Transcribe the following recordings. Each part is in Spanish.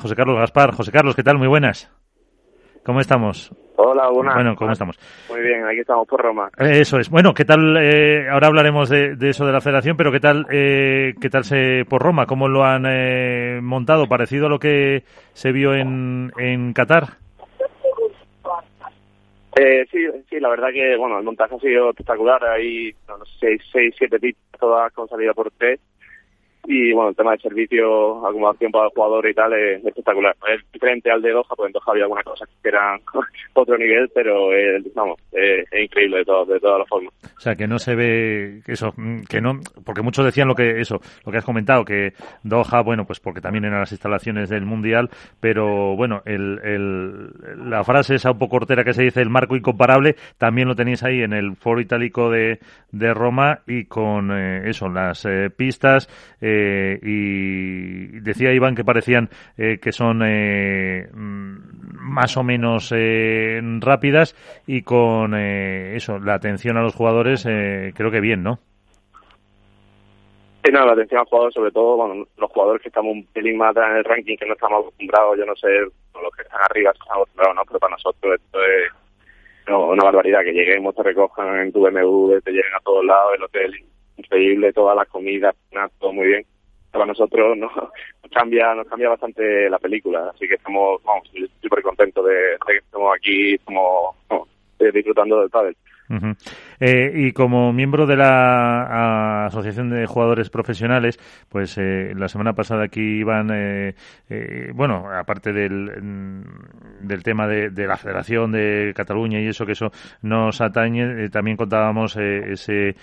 José Carlos Gaspar. José Carlos, ¿qué tal? Muy buenas. ¿Cómo estamos? Hola, buenas. Bueno, ¿cómo estamos? Muy bien, aquí estamos por Roma. Eh, eso es. Bueno, ¿qué tal? Eh, ahora hablaremos de, eso de la federación, pero ¿qué tal, eh, qué tal se por Roma? ¿Cómo lo han montado? ¿Parecido a lo que se vio en, en Qatar? sí, sí, la verdad que, bueno, el montaje ha sido espectacular. Hay, no, sé, seis, siete pistas todas con salida por tres y bueno, el tema de servicio, acumulación para el jugador y tal es, espectacular. Es diferente al de Doha, porque en Doha había algunas cosas que eran otro nivel, pero vamos, es, increíble de, todo, de todas las formas. O sea, que no se ve eso, que no, porque muchos decían lo que eso, lo que has comentado, que Doha, bueno, pues porque también eran las instalaciones del Mundial, pero bueno, el, el, la frase esa un poco cortera que se dice, el marco incomparable, también lo tenéis ahí en el foro itálico de, de Roma y con eh, eso, las eh, pistas, eh, eh, y decía Iván que parecían eh, que son eh, mm, más o menos rápidas y con eso, la atención a los jugadores, creo que bien, ¿no? Sí, la atención a los jugadores, sobre todo, bueno, los jugadores que estamos un pelín más en el ranking, que no estamos acostumbrados, yo no sé, los que están arriba estamos acostumbrados, ¿no? Pero para nosotros esto es una barbaridad, que lleguemos, te recojan en tu BMW, te lleguen a todos lados, el hotel increíble, todas las comidas, todo muy bien. Para nosotros nos cambia, nos cambia bastante la película, así que estamos, vamos, súper contentos de, que estemos aquí, estamos, disfrutando del pádel. Eh, y como miembro de la Asociación de Jugadores Profesionales, pues eh, la semana pasada aquí iban, eh, bueno, aparte del, mm, del tema de, la Federación de Cataluña y eso, que eso nos atañe, también contábamos ese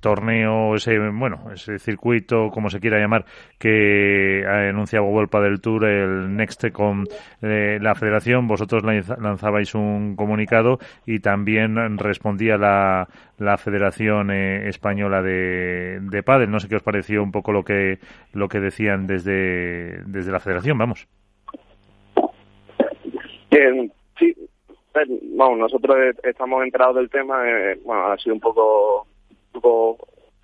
torneo, ese, bueno, ese circuito, como se quiera llamar, que ha anunciado Volpa del Tour, el Next con la Federación. Vosotros lanzabais un comunicado y también respondía la, la Federación eh, Española de, de Padel. No sé qué os pareció un poco lo que, lo que decían desde, desde la Federación, vamos. sí, vamos, nosotros estamos enterados del tema. Eh, bueno, ha sido un poco, un poco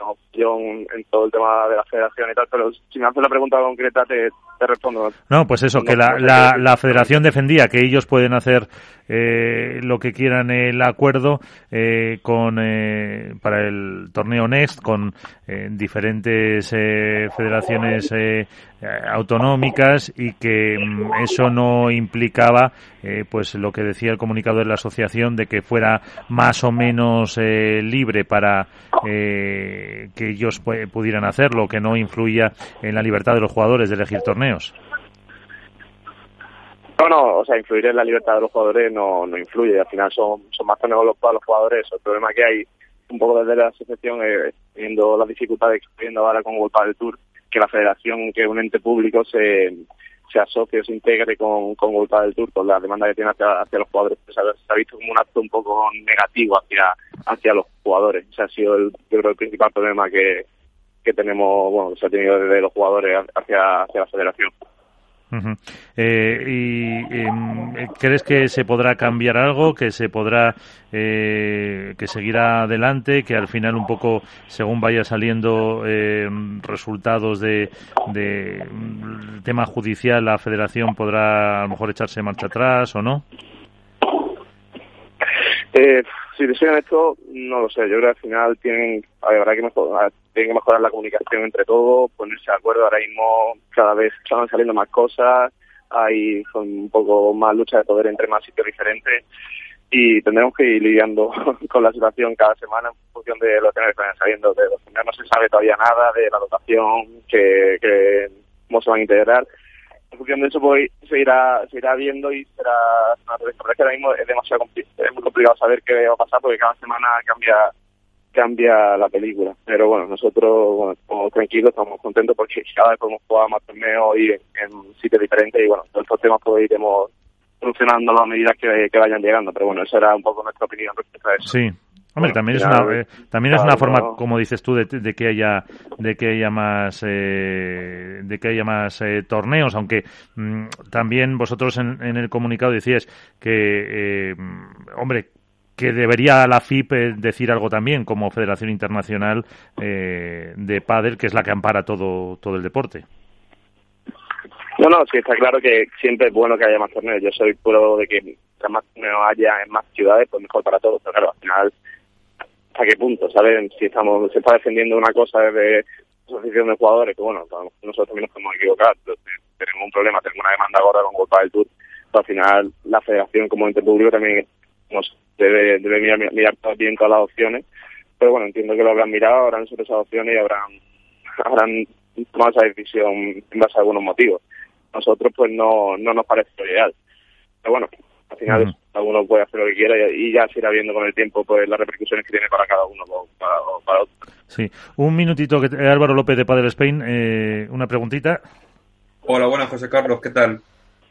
opción en todo el tema de la federación y tal, pero si me haces la pregunta concreta te, te respondo. No, pues eso, que la, la, la, federación defendía que ellos pueden hacer eh, lo que quieran el acuerdo eh, con eh, para el torneo Next con eh, diferentes eh, federaciones eh, autonómicas y que mm, eso no implicaba pues lo que decía el comunicado de la asociación de que fuera más o menos libre para que ellos pudieran hacerlo, que no influía en la libertad de los jugadores de elegir torneos. No, no, o sea, influir en la libertad de los jugadores no, no influye, al final son, son más torneos para los jugadores, el problema que hay un poco desde la asociación, eh, viendo las dificultades que está viendo ahora con Golpa del Tour, que la federación, que es un ente público, se, se asocie se integre con, con Golpa del Tour, con la demanda que tiene hacia, hacia los jugadores. Se, ha, visto como un acto un poco negativo hacia, hacia los jugadores. Ese ha sido, el, yo creo, el principal problema que, que tenemos, bueno, que se ha tenido desde los jugadores hacia, hacia la federación. Eh, ¿Y em, eh, crees que se podrá cambiar algo, que se podrá, eh, que seguirá adelante, que al final un poco, según vaya saliendo em, resultados de, de mm, tema judicial, la Federación podrá a lo mejor echarse marcha atrás o no? Si deciden esto, no lo sé. Yo creo que al final tienen, habrá que mejorar, tienen que mejorar la comunicación entre todos, ponerse de acuerdo. Ahora mismo cada vez están saliendo más cosas, hay un poco más lucha de poder entre más sitios diferentes y tendremos que ir lidiando con la situación cada semana en función de lo que nos están saliendo. De los no se sabe todavía nada de la dotación, que, que cómo se van a integrar función de eso pues, se irá se irá viendo y será pero es que ahora mismo es demasiado es muy complicado saber qué va a pasar porque cada semana cambia cambia la película. Pero bueno nosotros bueno, estamos tranquilos estamos contentos porque cada vez podemos jugar más torneos y en, sitios diferentes y bueno todos estos temas pues iremos solucionando a medida que, que vayan llegando. Pero bueno esa era un poco nuestra opinión respecto a eso. Sí Hombre, también es una eh, también es una forma, como dices tú, de, que haya de que haya más eh, de que haya más eh, torneos, aunque mm, también vosotros en, el comunicado decíais que, hombre, que debería la FIP decir algo también como Federación Internacional de Padel, que es la que ampara todo todo el deporte. No, no, sí está claro que siempre es bueno que haya más torneos. Yo soy puro de que más torneos haya en más ciudades, pues mejor para todos. Pero claro, al final, ¿hasta qué punto? ¿Saben? Si estamos, se está defendiendo una cosa desde asociación de jugadores, que bueno, nosotros también nos podemos equivocar. Tenemos un problema, tenemos una demanda gorda con Golpa del Tour. Pero al final, la federación como ente público también nos debe, debe mirar, mirar bien todas las opciones. Pero bueno, entiendo que lo habrán mirado, habrán sobre esas opciones y habrán, habrán tomado esa decisión en base a algunos motivos nosotros pues no, no nos parece ideal. Pero bueno, al final uh uno puede hacer lo que quiera y, ya se irá viendo con el tiempo pues las repercusiones que tiene para cada uno o para, otro. Sí, un minutito, que Álvaro López de Padre Spain, eh, una preguntita. Hola, buenas José Carlos, ¿qué tal?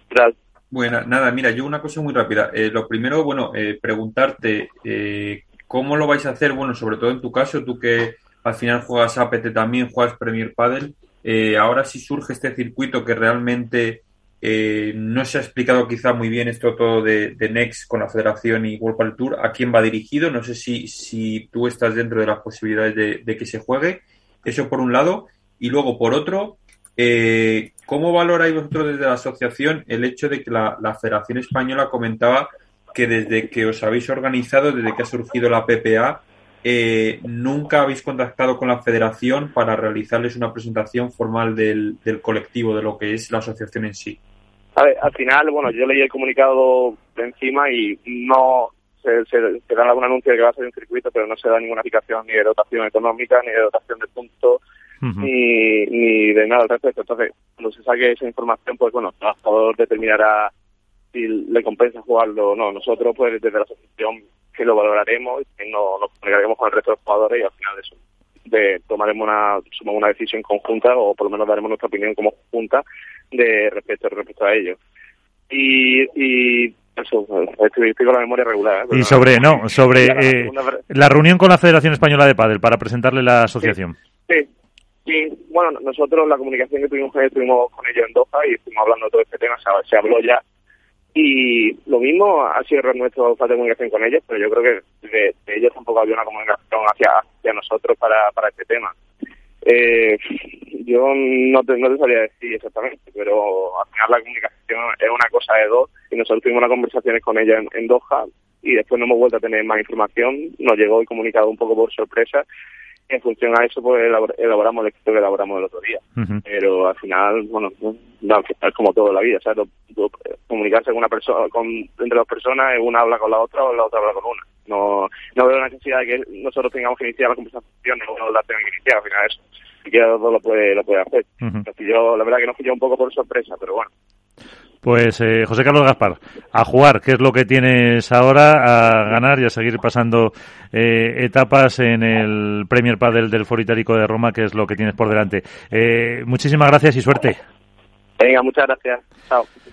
¿Qué tal? Bueno, nada, mira, yo una cosa muy rápida. Eh, lo primero, bueno, eh, preguntarte eh, cómo lo vais a hacer, bueno, sobre todo en tu caso, tú que al final juegas APT también, juegas Premier Padel, eh, ahora sí surge este circuito que realmente eh, no se ha explicado quizá muy bien esto todo de, Next con la federación y World Padel Tour, a quién va dirigido, no sé si, si tú estás dentro de las posibilidades de, que se juegue, eso por un lado, y luego por otro, eh, ¿cómo valoráis vosotros desde la asociación el hecho de que la, Federación Española comentaba que desde que os habéis organizado, desde que ha surgido la PPA, eh, nunca habéis contactado con la federación para realizarles una presentación formal del, colectivo, de lo que es la asociación en sí. A ver, al final, bueno, yo leí el comunicado de encima y no se, se, da algún anuncio de que va a ser un circuito, pero no se da ninguna indicación ni de dotación económica, ni de dotación de puntos, ni, ni de nada al respecto. Entonces, cuando se saque esa información, pues bueno, el trabajador determinará si le compensa jugarlo o no. Nosotros, pues desde la asociación que lo valoraremos y nos, nos comunicaremos con el resto de los jugadores y al final de eso de tomaremos una una decisión conjunta o por lo menos daremos nuestra opinión como junta de respecto respecto a ello y, y eso estoy, con la memoria regular ¿eh? y sobre no sobre eh, la reunión con la Federación Española de Padel para presentarle la asociación sí, sí, bueno nosotros la comunicación que tuvimos, tuvimos con ellos en Doha y estuvimos hablando de todo este tema se habló ya y lo mismo ha sido nuestro falta de comunicación con ellos, pero yo creo que de, ellos tampoco había una comunicación hacia, hacia nosotros para, para este tema. Eh, yo no te, no te sabría decir exactamente, pero al final la comunicación es una cosa de dos y nosotros tuvimos unas conversaciones con ella en, en Doha y después no hemos vuelto a tener más información, nos llegó el comunicado un poco por sorpresa en función a eso pues elaboramos el que elaboramos el otro día. Pero al final, bueno, es como todo en la vida, ¿sabes? Comunicarse con una persona, con, entre dos personas, una habla con la otra o la otra habla con una. No, no veo la necesidad de que nosotros tengamos que iniciar la conversación o la tenga que iniciar, al final eso. Dos lo puede, lo puede hacer. yo, la verdad que nos pilló un poco por sorpresa, pero bueno. Pues eh, José Carlos Gaspar, a jugar, ¿qué es lo que tienes ahora? A ganar y a seguir pasando eh, etapas en el Premier Padel del Foro Itálico de Roma, que es lo que tienes por delante. Eh, muchísimas gracias y suerte. Venga, muchas gracias. Chao.